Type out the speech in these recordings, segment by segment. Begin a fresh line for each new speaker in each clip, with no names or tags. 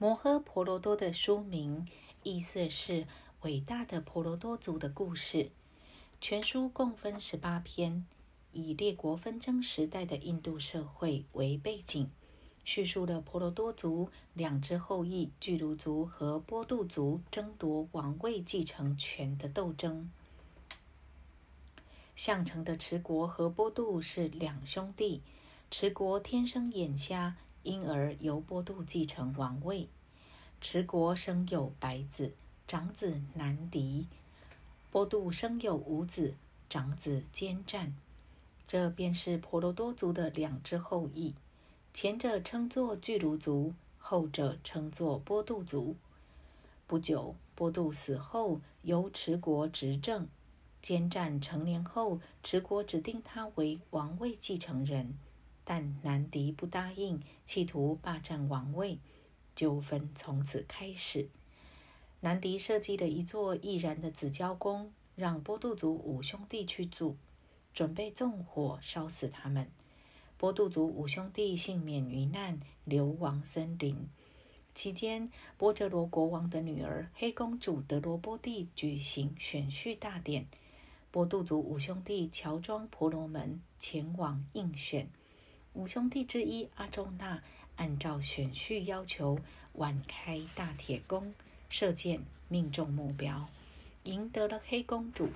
摩诃婆罗多的书名，意思是伟大的婆罗多族的故事。全书共分十八篇，以列国纷争时代的印度社会为背景，叙述了婆罗多族两支后裔巨卢族和波度族争夺王位继承权的斗争。项城的持国和波度是两兄弟，持国天生眼瞎，因而由波度继承王位。持国生有白子，长子南迪。波度生有五子，长子坚战，这便是婆罗多族的两支后裔。前者称作巨卢族，后者称作波度族。不久，波度死后，由持国执政。坚战成年后，持国指定他为王位继承人，但南迪不答应，企图霸占王位，纠纷从此开始。南迪设计了一座易燃的紫礁宫，让波度族五兄弟去住，准备纵火烧死他们。波度族五兄弟幸免于难，流亡森林。期间，波哲罗国王的女儿黑公主德罗波蒂举行选婿大典，波度族五兄弟乔装婆罗门前往应选。五兄弟之一阿周那按照选婿要求，挽开大铁弓。射箭命中目标，赢得了黑公主。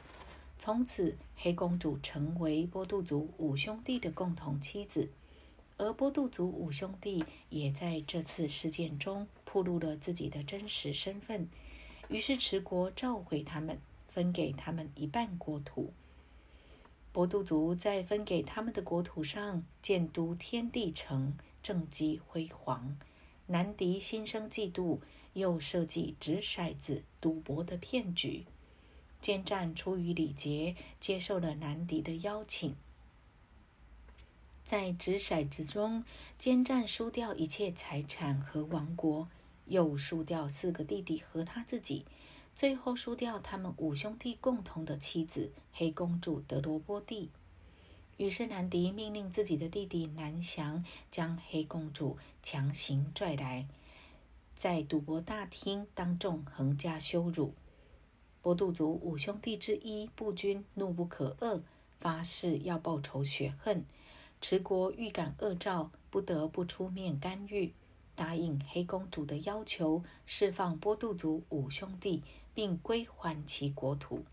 从此，黑公主成为波度族五兄弟的共同妻子。而波度族五兄弟也在这次事件中暴露了自己的真实身份。于是，持国召回他们，分给他们一半国土。波度族在分给他们的国土上建都天地城，政绩辉煌。南迪心生嫉妒。又设计掷骰子赌博的骗局。坚战出于礼节，接受了南迪的邀请。在掷骰子中，坚战输掉一切财产和王国，又输掉四个弟弟和他自己，最后输掉他们五兄弟共同的妻子黑公主德罗波蒂。于是南迪命令自己的弟弟南翔将黑公主强行拽来。在赌博大厅当众横加羞辱，波度族五兄弟之一步军怒不可遏，发誓要报仇雪恨。持国预感恶兆，不得不出面干预，答应黑公主的要求，释放波度族五兄弟，并归还其国土。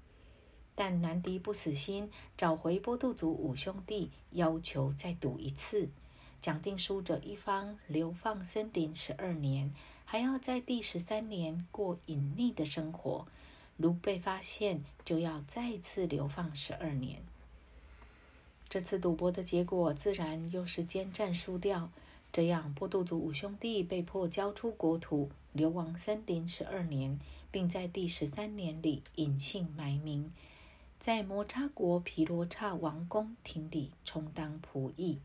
但南迪不死心，找回波度族五兄弟，要求再赌一次，讲定输者一方流放森林十二年。还要在第十三年过隐匿的生活，如被发现，就要再次流放十二年。这次赌博的结果自然又是奸战输掉，这样波度族五兄弟被迫交出国土，流亡森林十二年，并在第十三年里隐姓埋名，在摩擦国毗罗刹王宫廷里充当仆役。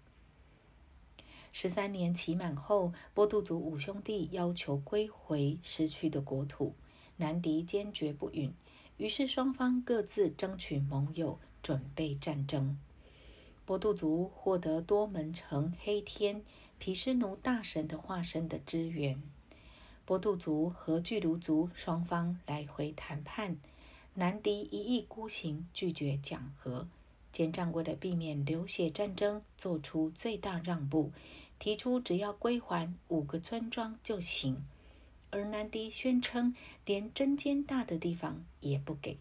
十三年期满后，波度族五兄弟要求归回失去的国土，南迪坚决不允。于是双方各自争取盟友，准备战争。波度族获得多门城黑天毗湿奴大神的化身的支援。波度族和巨卢族双方来回谈判，南迪一意孤行，拒绝讲和。坚战为了避免流血战争，做出最大让步。提出只要归还五个村庄就行，而南迪宣称连针尖大的地方也不给。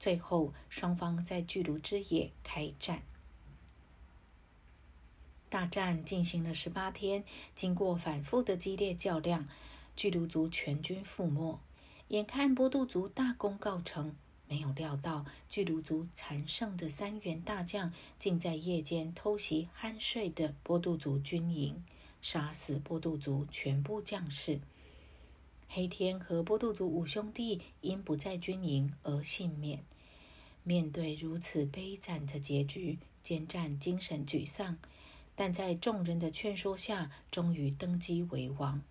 最后，双方在巨卢之野开战。大战进行了十八天，经过反复的激烈较量，巨卢族全军覆没。眼看波度族大功告成。没有料到，巨卢族残剩的三员大将竟在夜间偷袭酣睡的波度族军营，杀死波度族全部将士。黑天和波度族五兄弟因不在军营而幸免。面对如此悲惨的结局，坚战精神沮丧，但在众人的劝说下，终于登基为王。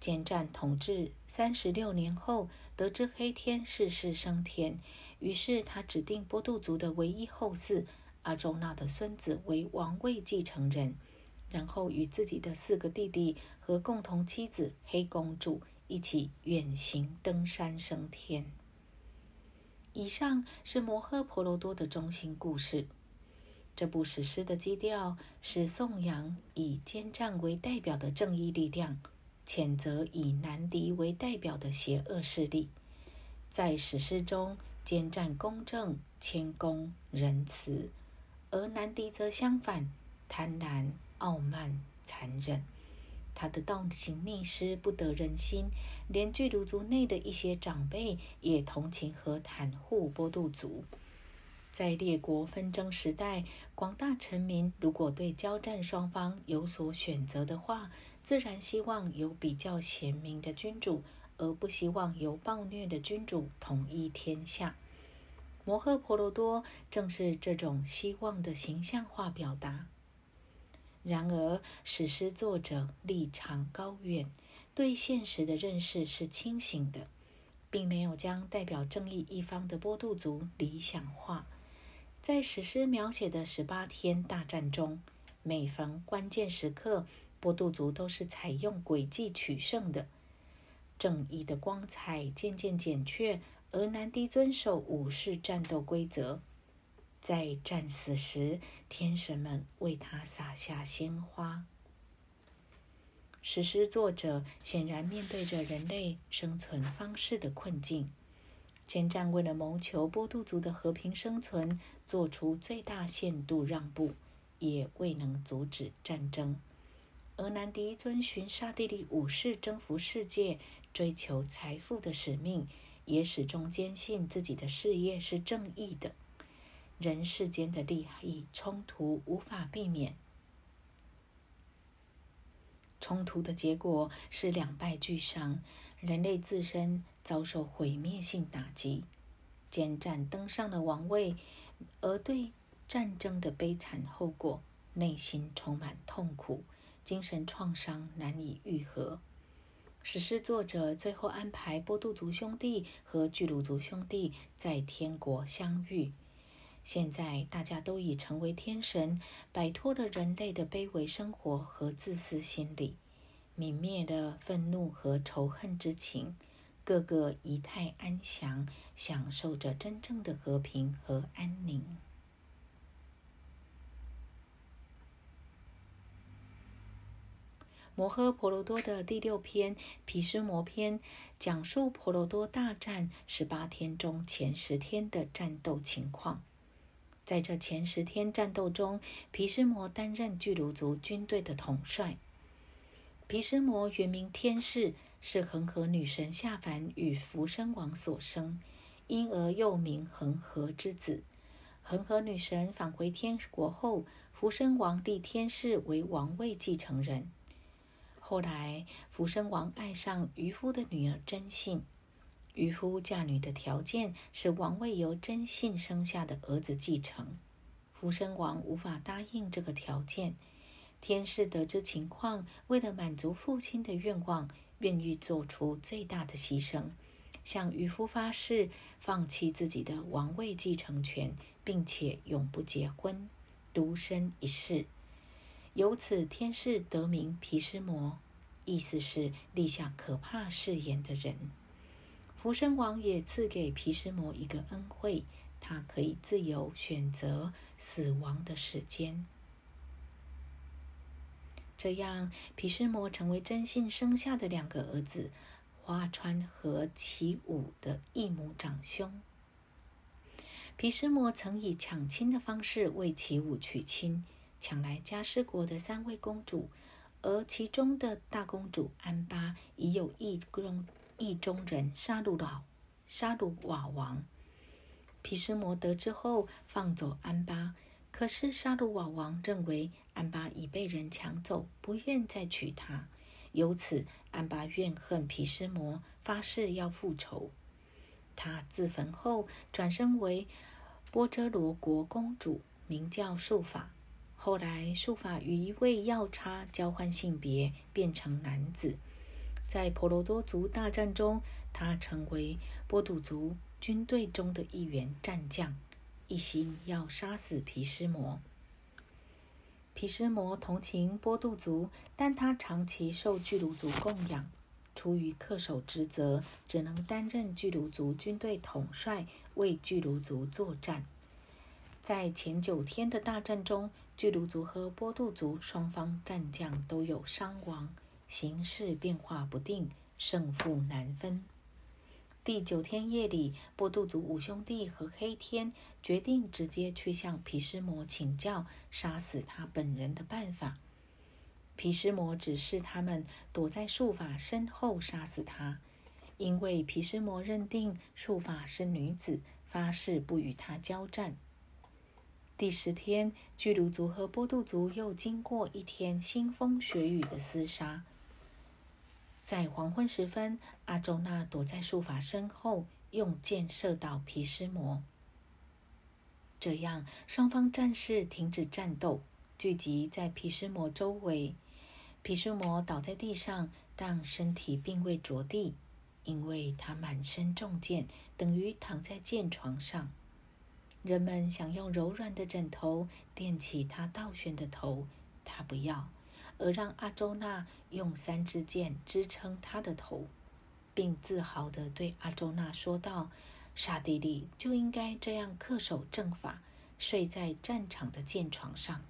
坚战统治。三十六年后，得知黑天逝世升天，于是他指定波度族的唯一后嗣阿周那的孙子为王位继承人，然后与自己的四个弟弟和共同妻子黑公主一起远行登山升天。以上是摩诃婆罗多的中心故事。这部史诗的基调是颂扬以坚战为代表的正义力量，谴责以南迪为代表的邪恶势力。在史诗中，坚战公正、谦恭、仁慈，而南迪则相反，贪婪、傲慢、残忍。他的倒行逆施不得人心，连巨鹿族内的一些长辈也同情和袒护波杜族。在列国纷争时代，广大臣民如果对交战双方有所选择的话，自然希望有比较贤明的君主，而不希望由暴虐的君主统一天下。摩诃婆罗多正是这种希望的形象化表达。然而，史诗作者立场高远，对现实的认识是清醒的，并没有将代表正义一方的波度族理想化。在史诗描写的十八天大战中，每逢关键时刻，波杜族都是采用诡计取胜的，正义的光彩渐渐减却，而南迪遵守武士战斗规则。在战死时，天神们为他洒下鲜花。史诗作者显然面对着人类生存方式的困境。前战为了谋求波杜族的和平生存，做出最大限度让步，也未能阻止战争。而南迪遵循沙地利武士征服世界、追求财富的使命，也始终坚信自己的事业是正义的。人世间的利益冲突无法避免，冲突的结果是两败俱伤，人类自身遭受毁灭性打击。坚战登上了王位，而对战争的悲惨后果，内心充满痛苦，精神创伤难以愈合。史诗作者最后安排波杜族兄弟和巨鹿族兄弟在天国相遇。现在大家都已成为天神，摆脱了人类的卑微生活和自私心理，泯灭了愤怒和仇恨之情，个个仪态安详，享受着真正的和平和安宁。摩诃婆罗多的第六篇《毗湿摩篇》讲述婆罗多大战十八天中前十天的战斗情况。在这前十天战斗中，毗湿摩担任巨鹿族军队的统帅。毗湿摩原名天士，是恒河女神下凡与福生王所生，因而又名恒河之子。恒河女神返回天国后，福生王立天士为王位继承人。后来，福生王爱上渔夫的女儿真信。渔夫嫁女的条件是王位由真信生下的儿子继承，福生王无法答应这个条件。天士得知情况，为了满足父亲的愿望，愿意做出最大的牺牲，向渔夫发誓放弃自己的王位继承权，并且永不结婚，独身一世。由此，天士得名毗湿摩，意思是立下可怕誓言的人。福生王也赐给毗湿摩一个恩惠，他可以自由选择死亡的时间。这样，毗湿摩成为真信生下的两个儿子花川和齐武的异母长兄。毗湿摩曾以抢亲的方式为齐武娶亲，抢来迦湿国的三位公主，而其中的大公主安巴已有意中。意中人杀戮了杀戮瓦王，毗湿摩得知后放走安巴，可是沙鲁瓦王认为安巴已被人抢走，不愿再娶她，由此安巴怨恨毗湿摩，发誓要复仇。他自焚后转身为波遮罗国公主，名叫术法。后来术法与一位药叉交换性别，变成男子。在婆罗多族大战中，他成为波杜族军队中的一员战将，一心要杀死毗湿摩。毗湿摩同情波度族，但他长期受巨卢族供养，出于恪守职责，只能担任巨卢族军队统帅，为巨卢族作战。在前九天的大战中，巨卢族和波度族双方战将都有伤亡，形势变化不定，胜负难分。第九天夜里，波度族五兄弟和黑天决定直接去向毗湿摩请教杀死他本人的办法。毗湿摩指示他们躲在术法身后杀死他，因为毗湿摩认定术法是女子，发誓不与他交战。第十天，巨卢族和波度族又经过一天腥风血雨的厮杀。在黄昏时分，阿周那躲在术法身后，用箭射倒毗湿摩。这样，双方战士停止战斗，聚集在毗湿摩周围。毗湿摩倒在地上，但身体并未着地，因为他满身中箭，等于躺在箭床上。人们想用柔软的枕头垫起他倒悬的头，他不要。而让阿周那用三支箭支撑他的头，并自豪地对阿周那说道：“沙地利就应该这样恪守正法，睡在战场的箭床上。”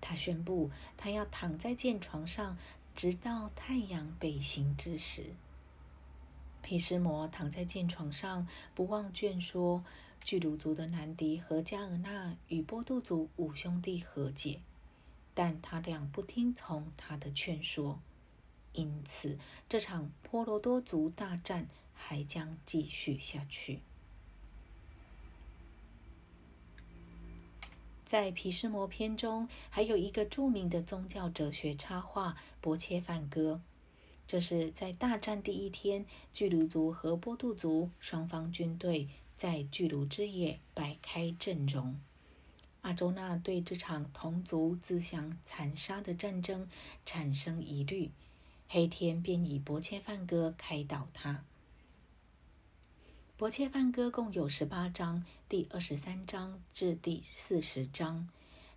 他宣布，他要躺在箭床上，直到太阳北行之时。毗湿摩躺在箭床上，不忘劝说巨卢族的南迪和加尔纳与波度族五兄弟和解。但他俩不听从他的劝说，因此这场波罗多族大战还将继续下去。在《毗湿摩篇》中，还有一个著名的宗教哲学插画《博切梵歌》，这是在大战第一天，巨卢族和波度族双方军队在巨卢之野摆开阵容。阿周那对这场同族自相残杀的战争产生疑虑，黑天便以《伯切梵歌》开导他。《伯切梵歌》共有十八章，第二十三章至第四十章，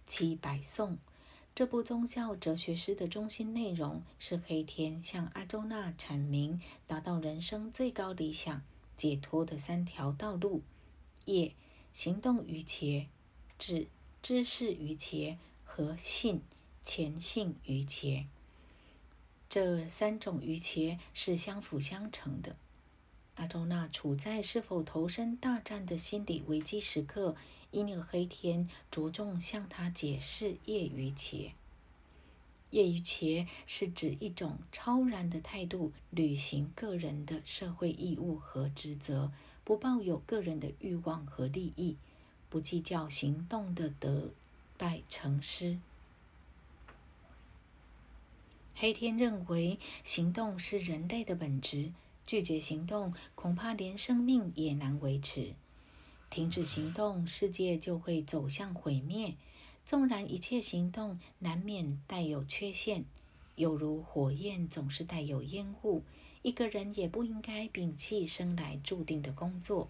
七百颂。这部宗教哲学诗的中心内容是黑天向阿周那阐明达到人生最高理想解脱的三条道路：业、行动于前、智。知识于前和信前信于前，这三种于前是相辅相成的。阿周那处在是否投身大战的心理危机时刻，因而黑天着重向他解释业余前。业余前是指一种超然的态度，履行个人的社会义务和职责，不抱有个人的欲望和利益。不计较行动的得败成失。黑天认为行动是人类的本质，拒绝行动恐怕连生命也难维持。停止行动，世界就会走向毁灭。纵然一切行动难免带有缺陷，犹如火焰总是带有烟雾，一个人也不应该摒弃生来注定的工作。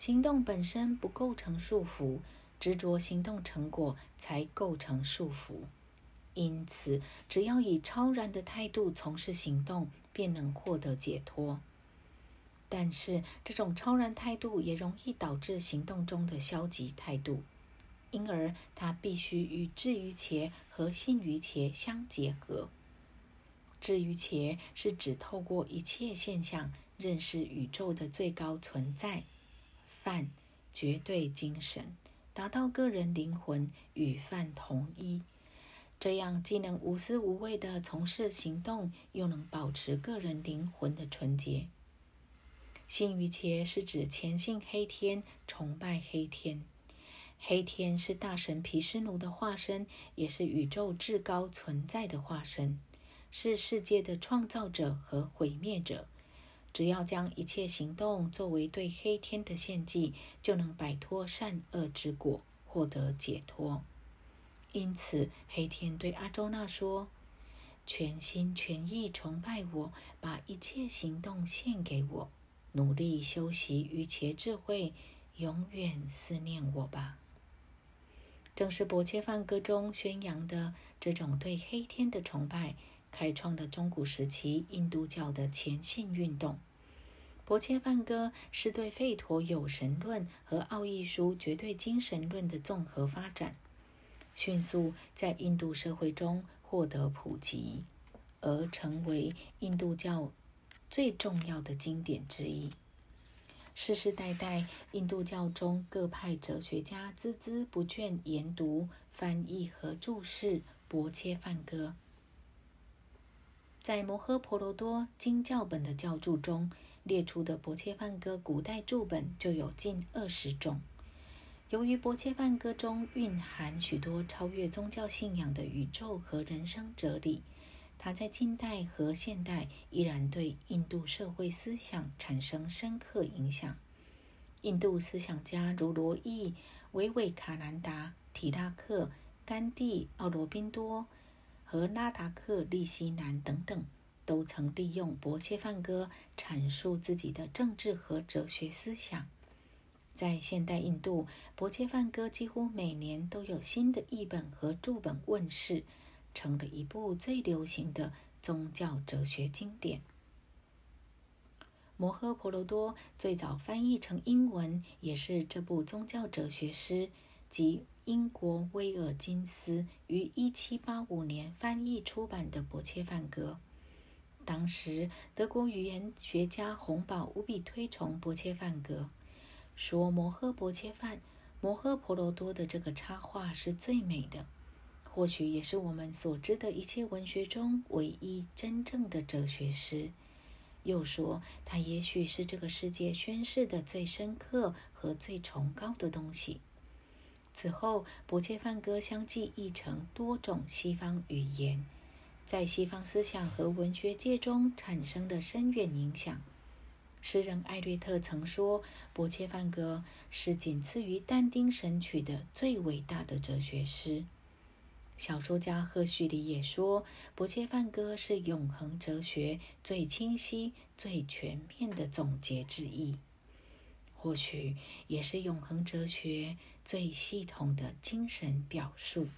行动本身不构成束缚，执着行动成果才构成束缚。因此，只要以超然的态度从事行动，便能获得解脱。但是，这种超然态度也容易导致行动中的消极态度，因而它必须与智于且和信于且相结合。智于且是指透过一切现象认识宇宙的最高存在。犯绝对精神，达到个人灵魂与犯同一，这样既能无私无畏的从事行动，又能保持个人灵魂的纯洁。信与切是指虔信黑天，崇拜黑天。黑天是大神毗湿奴的化身，也是宇宙至高存在的化身，是世界的创造者和毁灭者。只要将一切行动作为对黑天的献祭，就能摆脱善恶之果，获得解脱。因此，黑天对阿周那说：“全心全意崇拜我，把一切行动献给我，努力修习于且智慧，永远思念我吧。”正是薄切梵歌中宣扬的这种对黑天的崇拜，开创了中古时期印度教的虔信运动。薄切梵歌是对吠陀有神论和奥义书绝对精神论的综合发展，迅速在印度社会中获得普及，而成为印度教最重要的经典之一。世世代代，印度教中各派哲学家孜孜不倦研读、翻译和注释薄切梵歌。在摩诃婆罗多经教本的教注中列出的薄切梵歌古代注本就有近二十种。由于薄切梵歌中蕴含许多超越宗教信仰的宇宙和人生哲理。它在近代和现代依然对印度社会思想产生深刻影响。印度思想家如罗伊、维维卡南达、提拉克、甘地、奥罗宾多和拉达克利西南等等，都曾利用薄切梵歌阐述自己的政治和哲学思想。在现代印度，薄切梵歌几乎每年都有新的译本和注本问世。成了一部最流行的宗教哲学经典。《摩诃婆罗多》最早翻译成英文，也是这部宗教哲学诗及英国威尔金斯于一七八五年翻译出版的《伯切梵歌》。当时，德国语言学家洪堡无比推崇《伯切梵歌》，说《摩诃伯切梵》《摩诃婆罗多》的这个插画是最美的。或许也是我们所知的一切文学中唯一真正的哲学诗。又说，它也许是这个世界宣示的最深刻和最崇高的东西。此后，薄切梵歌相继译成多种西方语言，在西方思想和文学界中产生了深远影响。诗人艾略特曾说：“薄切梵歌是仅次于但丁《神曲》的最伟大的哲学诗。”小说家赫胥黎也说，《薄切梵歌》是永恒哲学最清晰、最全面的总结之一，或许也是永恒哲学最系统的精神表述。